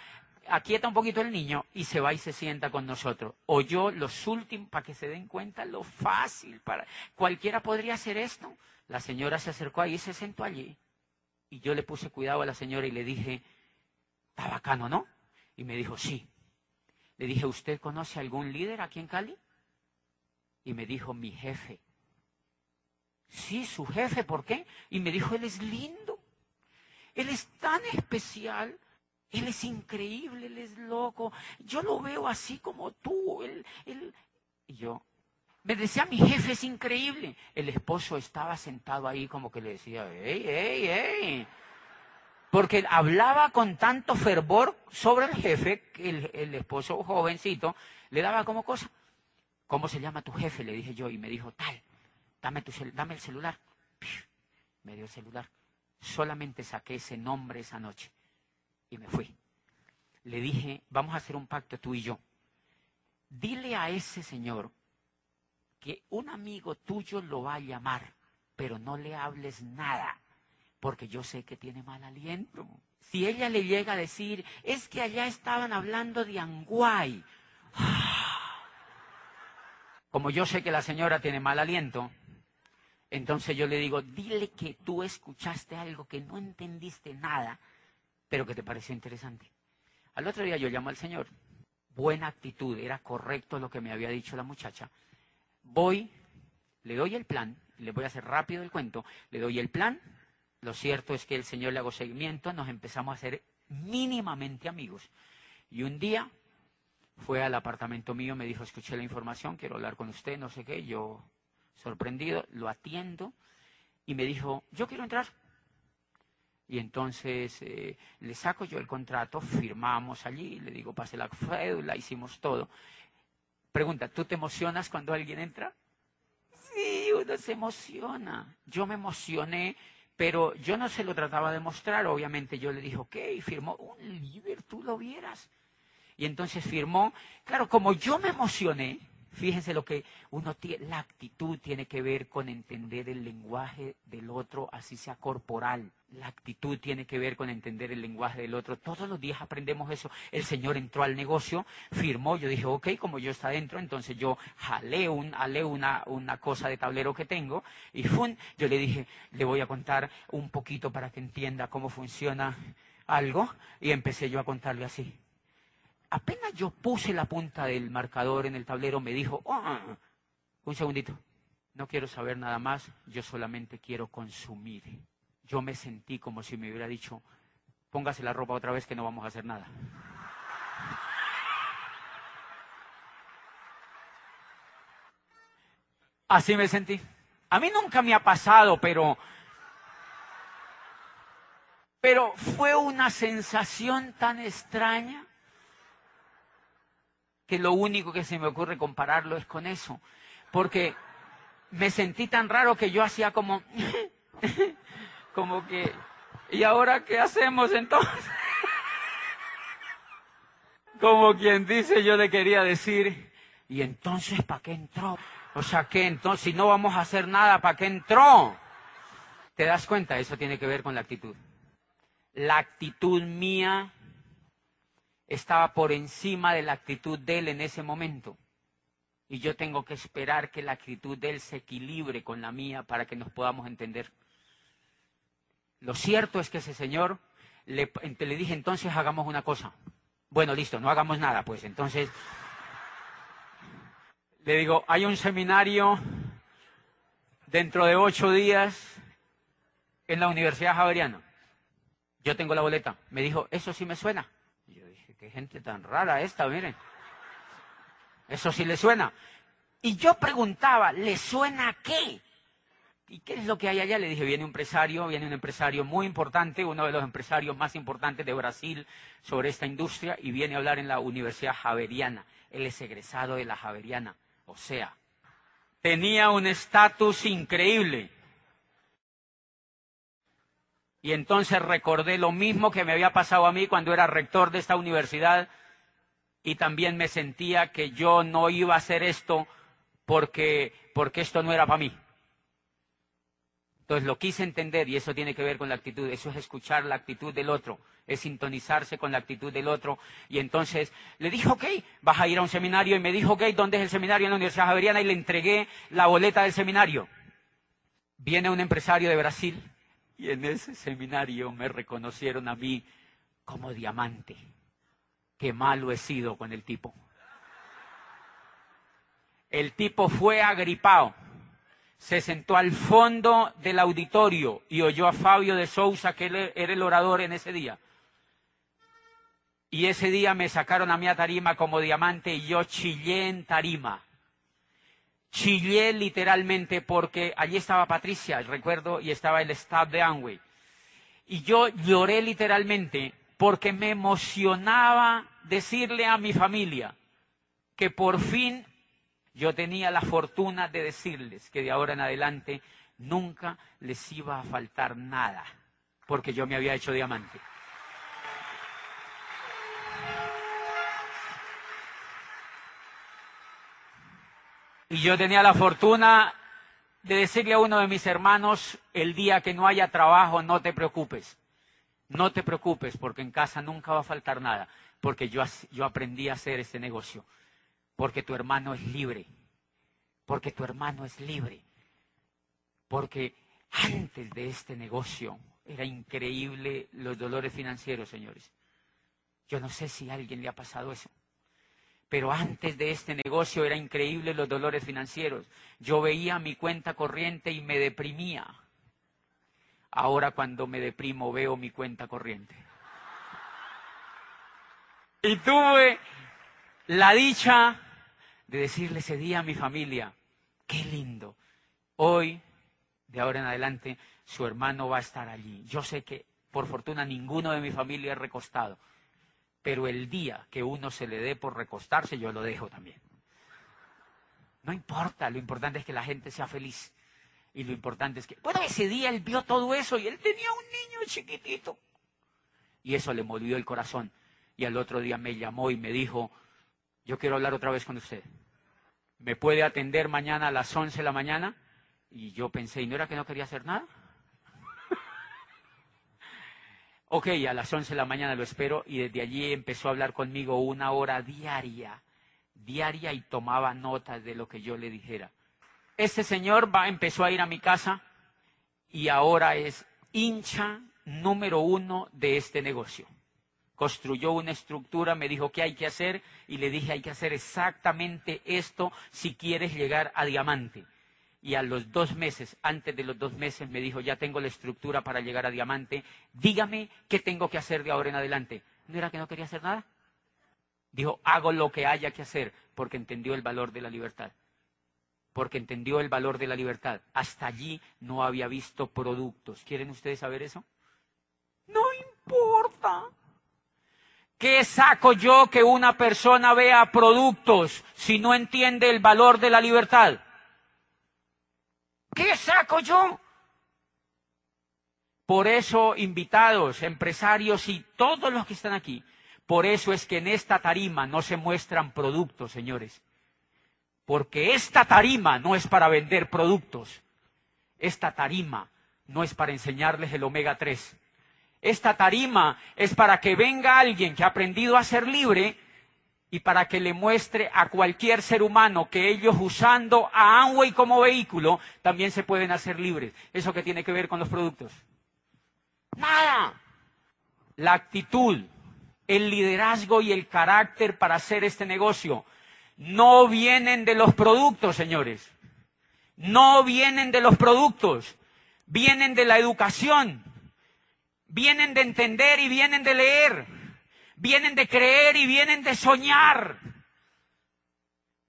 aquieta un poquito el niño y se va y se sienta con nosotros. Oyó los últimos, para que se den cuenta lo fácil, para cualquiera podría hacer esto. La señora se acercó ahí y se sentó allí. Y yo le puse cuidado a la señora y le dije, está bacano, ¿no? Y me dijo, sí. Le dije, ¿usted conoce algún líder aquí en Cali? Y me dijo, mi jefe. Sí, su jefe, ¿por qué? Y me dijo, él es lindo. Él es tan especial. Él es increíble, él es loco. Yo lo veo así como tú. Él, él... Y yo, me decía, mi jefe es increíble. El esposo estaba sentado ahí como que le decía, ¡ey, ey, ey! Porque hablaba con tanto fervor sobre el jefe que el, el esposo jovencito le daba como cosa. ¿Cómo se llama tu jefe? Le dije yo y me dijo, tal dame, tu dame el celular. Me dio el celular. Solamente saqué ese nombre esa noche y me fui. Le dije, vamos a hacer un pacto tú y yo. Dile a ese señor que un amigo tuyo lo va a llamar, pero no le hables nada, porque yo sé que tiene mal aliento. Si ella le llega a decir, es que allá estaban hablando de Anguay. *sighs* Como yo sé que la señora tiene mal aliento, entonces yo le digo, dile que tú escuchaste algo que no entendiste nada, pero que te pareció interesante. Al otro día yo llamo al Señor. Buena actitud, era correcto lo que me había dicho la muchacha. Voy, le doy el plan, le voy a hacer rápido el cuento, le doy el plan. Lo cierto es que el Señor le hago seguimiento, nos empezamos a hacer mínimamente amigos. Y un día fue al apartamento mío, me dijo, escuché la información, quiero hablar con usted, no sé qué. Yo sorprendido, lo atiendo y me dijo, yo quiero entrar. Y entonces eh, le saco yo el contrato, firmamos allí, le digo, pase la cédula, hicimos todo. Pregunta, ¿tú te emocionas cuando alguien entra? Sí, uno se emociona. Yo me emocioné, pero yo no se lo trataba de mostrar. Obviamente yo le dije, ok, firmó un líder, tú lo vieras. Y entonces firmó. Claro, como yo me emocioné, Fíjense lo que uno tiene, la actitud tiene que ver con entender el lenguaje del otro, así sea corporal. La actitud tiene que ver con entender el lenguaje del otro. Todos los días aprendemos eso. El Señor entró al negocio, firmó, yo dije, ok, como yo está dentro, entonces yo jalé, un, una, una cosa de tablero que tengo y fun, yo le dije, le voy a contar un poquito para que entienda cómo funciona algo y empecé yo a contarle así apenas yo puse la punta del marcador en el tablero, me dijo, oh, un segundito, no quiero saber nada más, yo solamente quiero consumir. Yo me sentí como si me hubiera dicho, póngase la ropa otra vez que no vamos a hacer nada. Así me sentí. A mí nunca me ha pasado, pero pero fue una sensación tan extraña lo único que se me ocurre compararlo es con eso. Porque me sentí tan raro que yo hacía como, *laughs* como que, ¿y ahora qué hacemos entonces? *laughs* como quien dice, yo le quería decir, ¿y entonces para qué entró? O sea, ¿qué entonces? Si no vamos a hacer nada, ¿para qué entró? ¿Te das cuenta? Eso tiene que ver con la actitud. La actitud mía estaba por encima de la actitud de él en ese momento. Y yo tengo que esperar que la actitud de él se equilibre con la mía para que nos podamos entender. Lo cierto es que ese señor, le, le dije entonces hagamos una cosa. Bueno, listo, no hagamos nada, pues entonces le digo, hay un seminario dentro de ocho días en la Universidad Javeriana. Yo tengo la boleta. Me dijo, eso sí me suena. Qué gente tan rara esta, miren. Eso sí le suena. Y yo preguntaba, ¿le suena qué? ¿Y qué es lo que hay allá? Le dije, viene un empresario, viene un empresario muy importante, uno de los empresarios más importantes de Brasil sobre esta industria, y viene a hablar en la Universidad Javeriana. Él es egresado de la Javeriana. O sea, tenía un estatus increíble. Y entonces recordé lo mismo que me había pasado a mí cuando era rector de esta universidad y también me sentía que yo no iba a hacer esto porque, porque esto no era para mí. Entonces lo quise entender y eso tiene que ver con la actitud, eso es escuchar la actitud del otro, es sintonizarse con la actitud del otro. Y entonces le dije, ok, vas a ir a un seminario y me dijo, ok, ¿dónde es el seminario? En la Universidad Javeriana y le entregué la boleta del seminario. Viene un empresario de Brasil y en ese seminario me reconocieron a mí como diamante. Qué malo he sido con el tipo. El tipo fue agripado se sentó al fondo del auditorio y oyó a Fabio de Sousa, que era el orador en ese día. Y ese día me sacaron a mí a tarima como diamante y yo chillé en tarima. Chillé literalmente porque allí estaba Patricia, recuerdo, y estaba el staff de Amway. Y yo lloré literalmente porque me emocionaba decirle a mi familia que por fin yo tenía la fortuna de decirles que de ahora en adelante nunca les iba a faltar nada, porque yo me había hecho diamante. Y yo tenía la fortuna de decirle a uno de mis hermanos, el día que no haya trabajo, no te preocupes. No te preocupes, porque en casa nunca va a faltar nada, porque yo, yo aprendí a hacer este negocio porque tu hermano es libre, porque tu hermano es libre, porque antes de este negocio era increíble los dolores financieros, señores. Yo no sé si a alguien le ha pasado eso. Pero antes de este negocio era increíble los dolores financieros. Yo veía mi cuenta corriente y me deprimía. Ahora cuando me deprimo veo mi cuenta corriente. Y tuve la dicha de decirle ese día a mi familia, qué lindo. Hoy, de ahora en adelante, su hermano va a estar allí. Yo sé que, por fortuna, ninguno de mi familia es recostado, pero el día que uno se le dé por recostarse, yo lo dejo también. No importa, lo importante es que la gente sea feliz. Y lo importante es que, bueno, ese día él vio todo eso y él tenía un niño chiquitito. Y eso le movió el corazón. Y al otro día me llamó y me dijo, yo quiero hablar otra vez con usted. ¿Me puede atender mañana a las 11 de la mañana? Y yo pensé, ¿y no era que no quería hacer nada? Ok, a las 11 de la mañana lo espero y desde allí empezó a hablar conmigo una hora diaria, diaria y tomaba notas de lo que yo le dijera. Este señor va, empezó a ir a mi casa y ahora es hincha número uno de este negocio construyó una estructura, me dijo qué hay que hacer y le dije hay que hacer exactamente esto si quieres llegar a diamante. Y a los dos meses, antes de los dos meses, me dijo ya tengo la estructura para llegar a diamante, dígame qué tengo que hacer de ahora en adelante. ¿No era que no quería hacer nada? Dijo hago lo que haya que hacer porque entendió el valor de la libertad. Porque entendió el valor de la libertad. Hasta allí no había visto productos. ¿Quieren ustedes saber eso? No importa. ¿Qué saco yo que una persona vea productos si no entiende el valor de la libertad? ¿Qué saco yo? Por eso, invitados, empresarios y todos los que están aquí, por eso es que en esta tarima no se muestran productos, señores. Porque esta tarima no es para vender productos. Esta tarima no es para enseñarles el omega 3. Esta tarima es para que venga alguien que ha aprendido a ser libre y para que le muestre a cualquier ser humano que ellos usando a Amway como vehículo también se pueden hacer libres. ¿Eso qué tiene que ver con los productos? Nada. La actitud, el liderazgo y el carácter para hacer este negocio no vienen de los productos, señores. No vienen de los productos, vienen de la educación vienen de entender y vienen de leer, vienen de creer y vienen de soñar,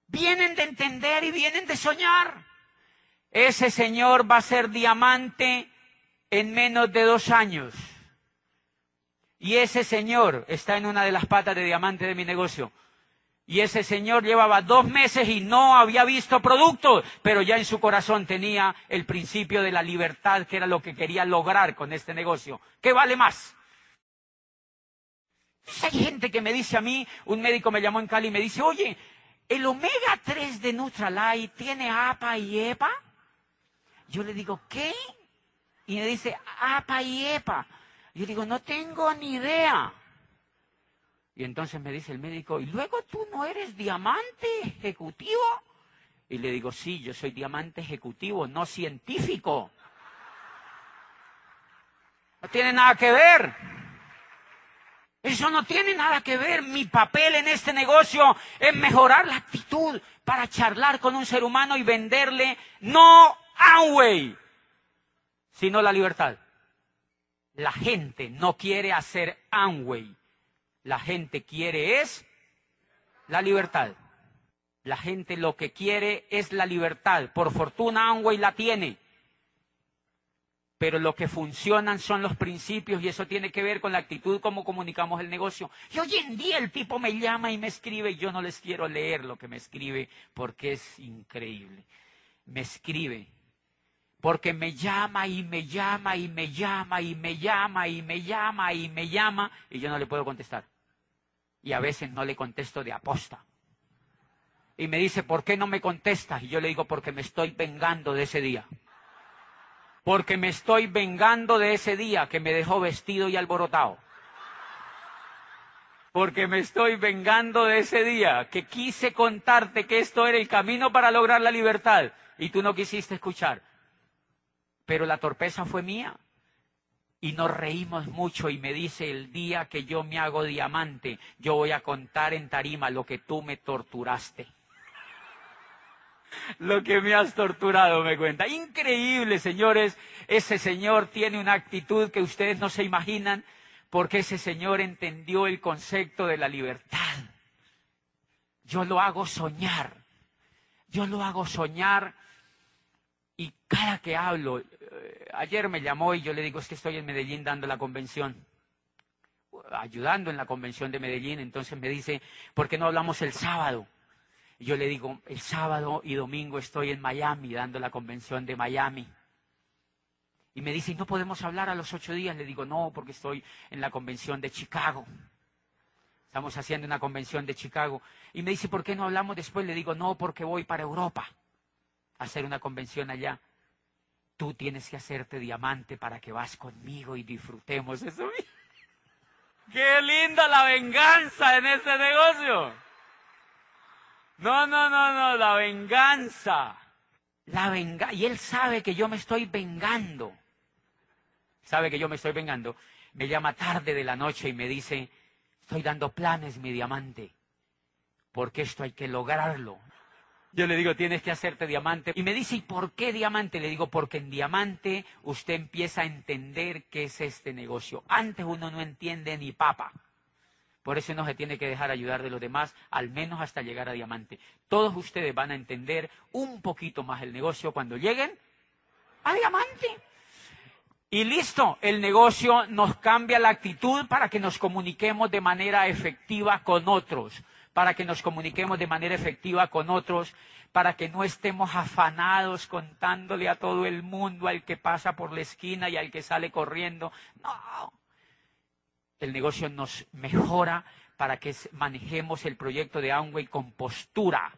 vienen de entender y vienen de soñar. Ese señor va a ser diamante en menos de dos años. Y ese señor está en una de las patas de diamante de mi negocio. Y ese señor llevaba dos meses y no había visto productos, pero ya en su corazón tenía el principio de la libertad, que era lo que quería lograr con este negocio. ¿Qué vale más? Hay gente que me dice a mí, un médico me llamó en Cali y me dice, oye, ¿el omega 3 de Nutralite tiene APA y EPA? Yo le digo, ¿qué? Y me dice, APA y EPA. Yo digo, no tengo ni idea. Y entonces me dice el médico, ¿y luego tú no eres diamante ejecutivo? Y le digo, sí, yo soy diamante ejecutivo, no científico. No tiene nada que ver. Eso no tiene nada que ver. Mi papel en este negocio es mejorar la actitud para charlar con un ser humano y venderle no Amway, sino la libertad. La gente no quiere hacer Amway. La gente quiere es la libertad. La gente lo que quiere es la libertad. Por fortuna Amway la tiene pero lo que funcionan son los principios y eso tiene que ver con la actitud como comunicamos el negocio. Y hoy en día el tipo me llama y me escribe y yo no les quiero leer lo que me escribe porque es increíble. Me escribe porque me llama y me llama y me llama y me llama y me llama y me llama y yo no le puedo contestar. Y a veces no le contesto de aposta. Y me dice, ¿por qué no me contestas? Y yo le digo, porque me estoy vengando de ese día porque me estoy vengando de ese día que me dejó vestido y alborotado. Porque me estoy vengando de ese día que quise contarte que esto era el camino para lograr la libertad y tú no quisiste escuchar. Pero la torpeza fue mía. Y nos reímos mucho y me dice, el día que yo me hago diamante, yo voy a contar en tarima lo que tú me torturaste *laughs* lo que me has torturado, me cuenta. Increíble, señores. Ese señor tiene una actitud que ustedes no se imaginan porque ese señor entendió el concepto de la libertad. Yo lo hago soñar. Yo lo hago soñar y cada que hablo, eh, ayer me llamó y yo le digo, es que estoy en Medellín dando la convención, ayudando en la convención de Medellín, entonces me dice, ¿por qué no hablamos el sábado? Yo le digo, el sábado y domingo estoy en Miami dando la convención de Miami. Y me dice, ¿no podemos hablar a los ocho días? Le digo, no, porque estoy en la convención de Chicago. Estamos haciendo una convención de Chicago. Y me dice, ¿por qué no hablamos después? Le digo, no, porque voy para Europa a hacer una convención allá. Tú tienes que hacerte diamante para que vas conmigo y disfrutemos eso. *laughs* ¡Qué linda la venganza en ese negocio! No, no, no, no, la venganza. La venga y él sabe que yo me estoy vengando. Sabe que yo me estoy vengando. Me llama tarde de la noche y me dice, estoy dando planes, mi diamante, porque esto hay que lograrlo. Yo le digo, tienes que hacerte diamante. Y me dice, ¿y por qué diamante? Le digo, porque en diamante usted empieza a entender qué es este negocio. Antes uno no entiende ni papa. Por eso no se tiene que dejar ayudar de los demás, al menos hasta llegar a diamante. Todos ustedes van a entender un poquito más el negocio cuando lleguen a diamante. Y listo, el negocio nos cambia la actitud para que nos comuniquemos de manera efectiva con otros, para que nos comuniquemos de manera efectiva con otros, para que no estemos afanados contándole a todo el mundo, al que pasa por la esquina y al que sale corriendo. No, el negocio nos mejora para que manejemos el proyecto de Amway con postura,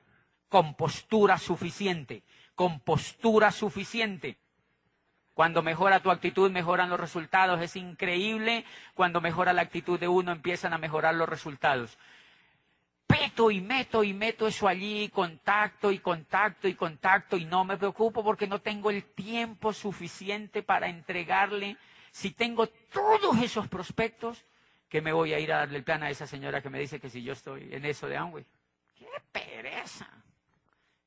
con postura suficiente, con postura suficiente. Cuando mejora tu actitud, mejoran los resultados. Es increíble. Cuando mejora la actitud de uno, empiezan a mejorar los resultados. Peto y meto y meto eso allí, contacto y contacto y contacto, y no me preocupo porque no tengo el tiempo suficiente para entregarle. Si tengo todos esos prospectos, ¿Qué me voy a ir a darle el plan a esa señora que me dice que si yo estoy en eso de Amway? ¡Qué pereza!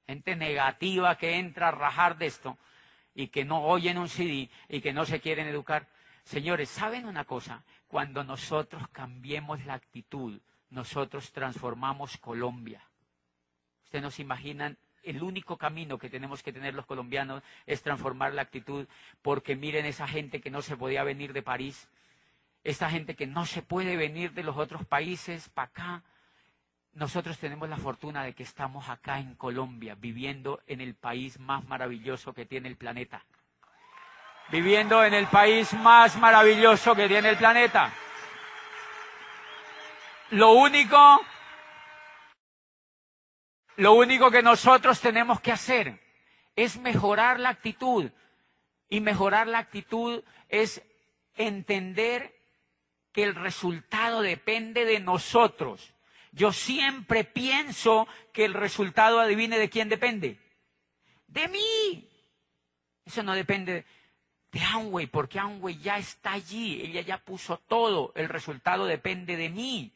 Gente negativa que entra a rajar de esto y que no oyen un CD y que no se quieren educar. Señores, ¿saben una cosa? Cuando nosotros cambiemos la actitud, nosotros transformamos Colombia. Ustedes nos imaginan, el único camino que tenemos que tener los colombianos es transformar la actitud, porque miren esa gente que no se podía venir de París, esta gente que no se puede venir de los otros países para acá, nosotros tenemos la fortuna de que estamos acá en Colombia, viviendo en el país más maravilloso que tiene el planeta. Viviendo en el país más maravilloso que tiene el planeta. Lo único, lo único que nosotros tenemos que hacer es mejorar la actitud. Y mejorar la actitud es entender que el resultado depende de nosotros. Yo siempre pienso que el resultado, adivine de quién depende. De mí. Eso no depende de Amway, porque Amway ya está allí, ella ya puso todo, el resultado depende de mí.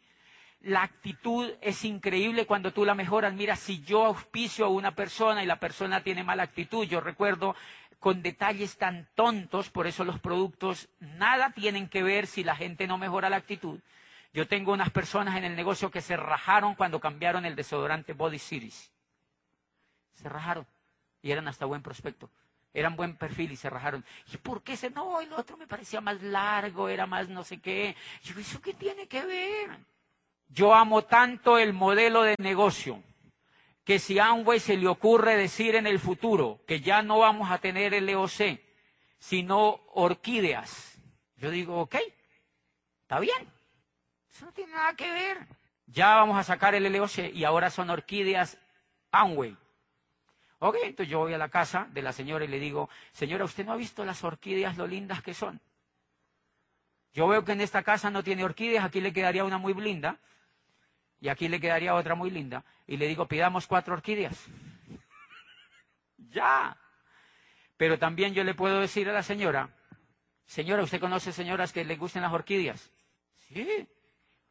La actitud es increíble cuando tú la mejoras. Mira, si yo auspicio a una persona y la persona tiene mala actitud, yo recuerdo con detalles tan tontos, por eso los productos nada tienen que ver si la gente no mejora la actitud. Yo tengo unas personas en el negocio que se rajaron cuando cambiaron el desodorante Body Series. Se rajaron y eran hasta buen prospecto. Eran buen perfil y se rajaron. ¿Y por qué se? No, el otro me parecía más largo, era más no sé qué. Yo, ¿eso qué tiene que ver? Yo amo tanto el modelo de negocio que si a Amway se le ocurre decir en el futuro que ya no vamos a tener el EOC, sino orquídeas, yo digo, ok, está bien. Eso no tiene nada que ver. Ya vamos a sacar el LOC y ahora son orquídeas Amway. Ok, entonces yo voy a la casa de la señora y le digo, señora, ¿usted no ha visto las orquídeas lo lindas que son? Yo veo que en esta casa no tiene orquídeas, aquí le quedaría una muy linda y aquí le quedaría otra muy linda. Y le digo, pidamos cuatro orquídeas. ya. Pero también yo le puedo decir a la señora, señora, ¿usted conoce señoras que le gusten las orquídeas? Sí.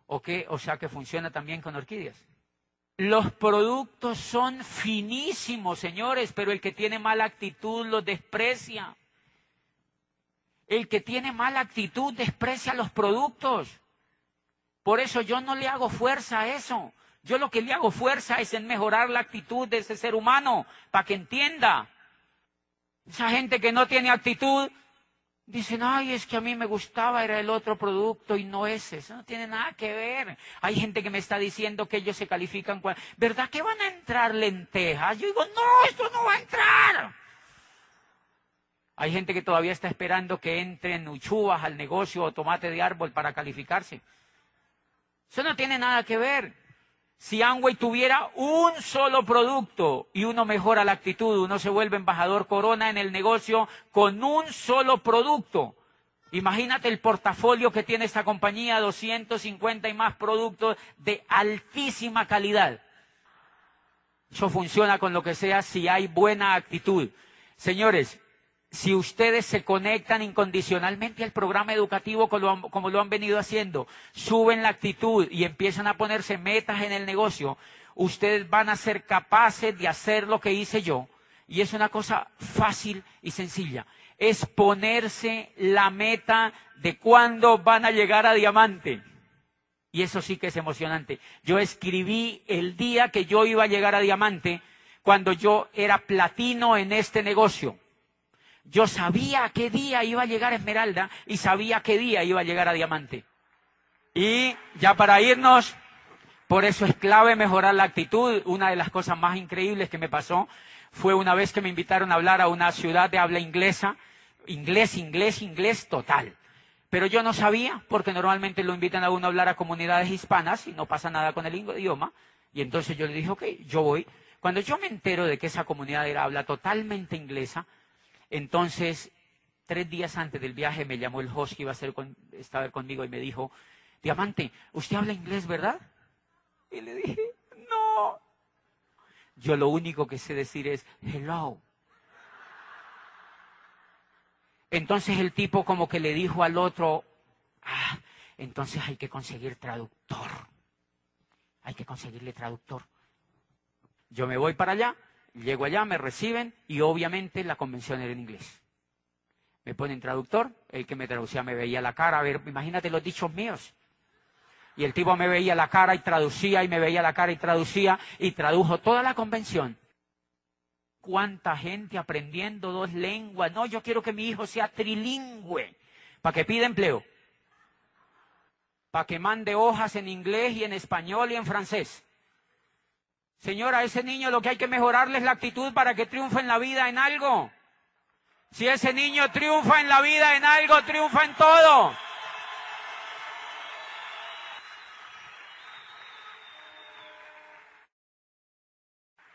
¿O qué? O sea que funciona también con orquídeas. Los productos son finísimos, señores, pero el que tiene mala actitud los desprecia. El que tiene mala actitud desprecia los productos. Por eso yo no le hago fuerza a eso. Yo lo que le hago fuerza es en mejorar la actitud de ese ser humano, para que entienda. Esa gente que no tiene actitud Dicen, ay, es que a mí me gustaba, era el otro producto y no ese. Eso no tiene nada que ver. Hay gente que me está diciendo que ellos se califican. ¿Verdad que van a entrar lentejas? Yo digo, no, esto no va a entrar. Hay gente que todavía está esperando que entren uchuvas al negocio o tomate de árbol para calificarse. Eso no tiene nada que ver. Si Amway tuviera un solo producto y uno mejora la actitud, uno se vuelve embajador corona en el negocio con un solo producto. Imagínate el portafolio que tiene esta compañía, 250 y más productos de altísima calidad. Eso funciona con lo que sea si hay buena actitud. Señores, si ustedes se conectan incondicionalmente al programa educativo como lo, han, venido haciendo, suben la actitud y empiezan a ponerse metas en el negocio, ustedes van a ser capaces de hacer lo que hice yo. Y es una cosa fácil y sencilla. Es ponerse la meta de cuándo van a llegar a diamante. Y eso sí que es emocionante. Yo escribí el día que yo iba a llegar a diamante cuando yo era platino en este negocio. Yo sabía qué día iba a llegar Esmeralda y sabía qué día iba a llegar a Diamante. Y ya para irnos, por eso es clave mejorar la actitud. Una de las cosas más increíbles que me pasó fue una vez que me invitaron a hablar a una ciudad de habla inglesa, inglés, inglés, inglés total. Pero yo no sabía, porque normalmente lo invitan a uno a hablar a comunidades hispanas y no pasa nada con el idioma. Y entonces yo le dije, ok, yo voy. Cuando yo me entero de que esa comunidad habla totalmente inglesa, entonces, tres días antes del viaje me llamó el host que iba a estar conmigo y me dijo, Diamante, ¿usted habla inglés, verdad? Y le dije, no. Yo lo único que sé decir es, hello. Entonces el tipo como que le dijo al otro, ah, entonces hay que conseguir traductor. Hay que conseguirle traductor. Yo me voy para allá, Llego allá, me reciben y obviamente la convención era en inglés. Me ponen traductor, el que me traducía me veía la cara, a ver, imagínate los dichos míos. Y el tipo me veía la cara y traducía y me veía la cara y traducía y tradujo toda la convención. ¿Cuánta gente aprendiendo dos lenguas? No, yo quiero que mi hijo sea trilingüe para que pida empleo. Para que mande hojas en inglés y en español y en francés. Señora, a ese niño lo que hay que mejorarle es la actitud para que triunfe en la vida en algo. Si ese niño triunfa en la vida en algo, triunfa en todo.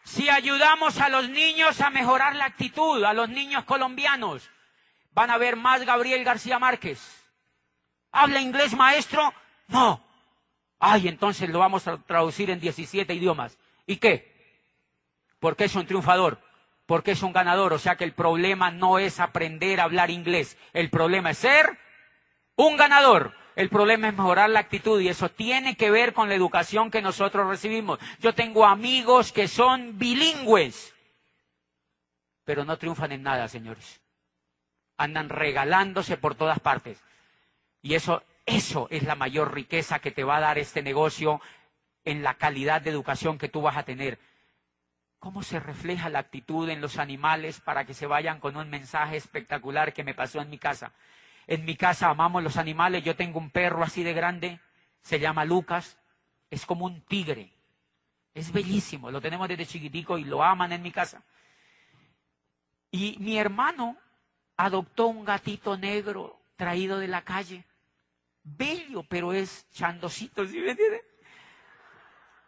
Si ayudamos a los niños a mejorar la actitud, a los niños colombianos, van a ver más Gabriel García Márquez. ¿Habla inglés maestro? No. Ay, entonces lo vamos a traducir en 17 idiomas. ¿Y qué? Porque es un triunfador, porque es un ganador. O sea que el problema no es aprender a hablar inglés. El problema es ser un ganador. El problema es mejorar la actitud y eso tiene que ver con la educación que nosotros recibimos. Yo tengo amigos que son bilingües, pero no triunfan en nada, señores. Andan regalándose por todas partes. Y eso, eso es la mayor riqueza que te va a dar este negocio en la calidad de educación que tú vas a tener. ¿Cómo se refleja la actitud en los animales para que se vayan con un mensaje espectacular que me pasó en mi casa? En mi casa amamos los animales. Yo tengo un perro así de grande, se llama Lucas. Es como un tigre. Es bellísimo. Lo tenemos desde chiquitico y lo aman en mi casa. Y mi hermano adoptó un gatito negro traído de la calle. Bello, pero es chandosito, ¿sí me entiende?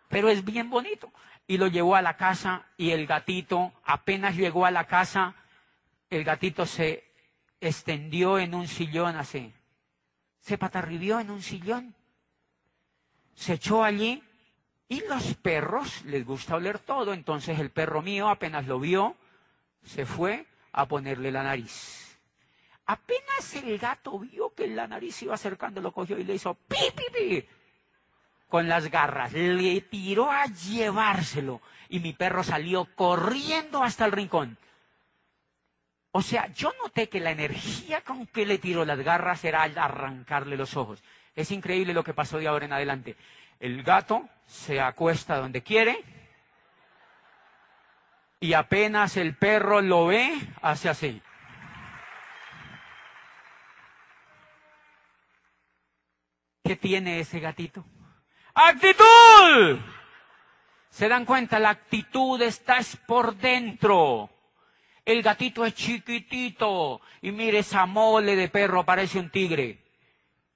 Pero es bien bonito. Y lo llevó a la casa y el gatito, apenas llegó a la casa, el gatito se extendió en un sillón así. Se patarribió en un sillón. Se echó allí y los perros les gusta oler todo. Entonces el perro mío apenas lo vio, se fue a ponerle la nariz. Apenas el gato vio que la nariz iba acercando, lo cogió y le hizo pi, pi, pi con las garras. Le tiró a llevárselo y mi perro salió corriendo hasta el rincón. O sea, yo noté que la energía con que le tiró las garras era arrancarle los ojos. Es increíble lo que pasó de ahora en adelante. El gato se acuesta donde quiere y apenas el perro lo ve, hace así. ¿Qué tiene ese gatito? ¡Actitud! ¿Se dan cuenta? La actitud está por dentro. El gatito es chiquitito y mire esa mole de perro, parece un tigre.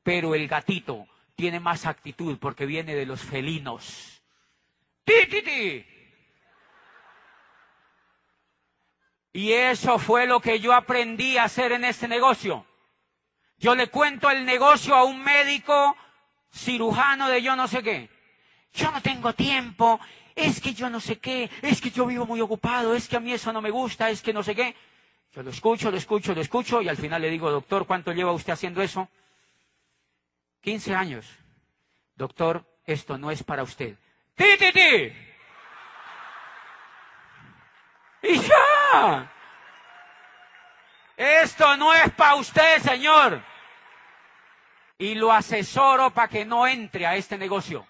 Pero el gatito tiene más actitud porque viene de los felinos. ¡Ti, ti, ti! Y eso fue lo que yo aprendí a hacer en este negocio. Yo le cuento el negocio a un médico cirujano de yo no sé qué. Yo no tengo tiempo es que yo no sé qué, es que yo vivo muy ocupado, es que a mí eso no me gusta, es que no sé qué. Yo lo escucho, lo escucho, lo escucho y al final le digo, doctor, ¿cuánto lleva usted haciendo eso? 15 años. Doctor, esto no es para usted. ¡Ti, ti, ti! Y ya. Esto no es para usted, señor. Y lo asesoro para que no entre a este negocio.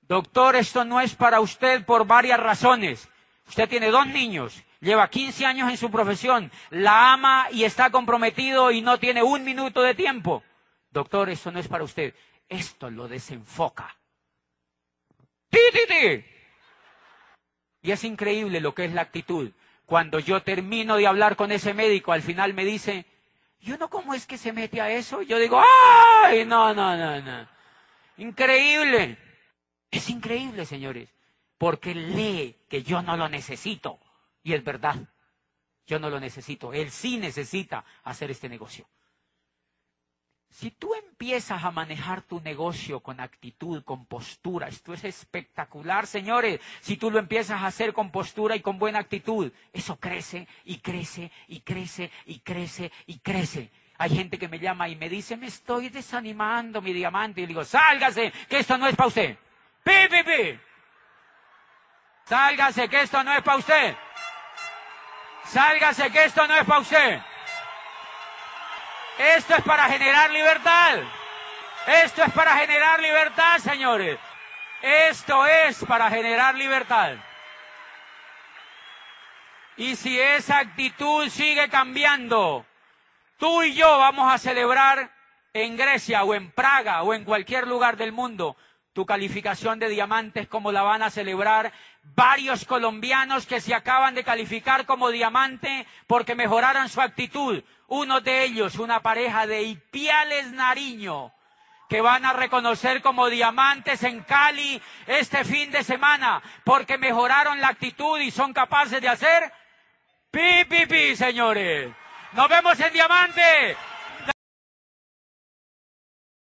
Doctor, esto no es para usted por varias razones. Usted tiene dos niños, lleva 15 años en su profesión, la ama y está comprometido y no tiene un minuto de tiempo. Doctor, esto no es para usted. Esto lo desenfoca. ¡Ti, ti, ti! Y es increíble lo que es la actitud. Cuando yo termino de hablar con ese médico, al final me dice, ¿yo no cómo es que se mete a eso? Yo digo, ¡ay! No, no, no, no. Increíble. Es increíble, señores, porque lee que yo no lo necesito. Y es verdad, yo no lo necesito. Él sí necesita hacer este negocio. Si tú empiezas a manejar tu negocio con actitud, con postura, esto es espectacular, señores. Si tú lo empiezas a hacer con postura y con buena actitud, eso crece y crece y crece y crece y crece. Hay gente que me llama y me dice, me estoy desanimando, mi diamante. Y le digo, sálgase, que esto no es para usted. ¡Pi, pi, pi! Sálgase que esto no es para usted. Sálgase que esto no es para usted. Esto es para generar libertad. Esto es para generar libertad, señores. Esto es para generar libertad. Y si esa actitud sigue cambiando, tú y yo vamos a celebrar en Grecia o en Praga o en cualquier lugar del mundo tu calificación de diamantes, cómo la van a celebrar. Varios colombianos que se acaban de calificar como diamante porque mejoraron su actitud. Uno de ellos, una pareja de Ipiales Nariño, que van a reconocer como diamantes en Cali este fin de semana porque mejoraron la actitud y son capaces de hacer pi, pi, pi, señores. Nos vemos en Diamante.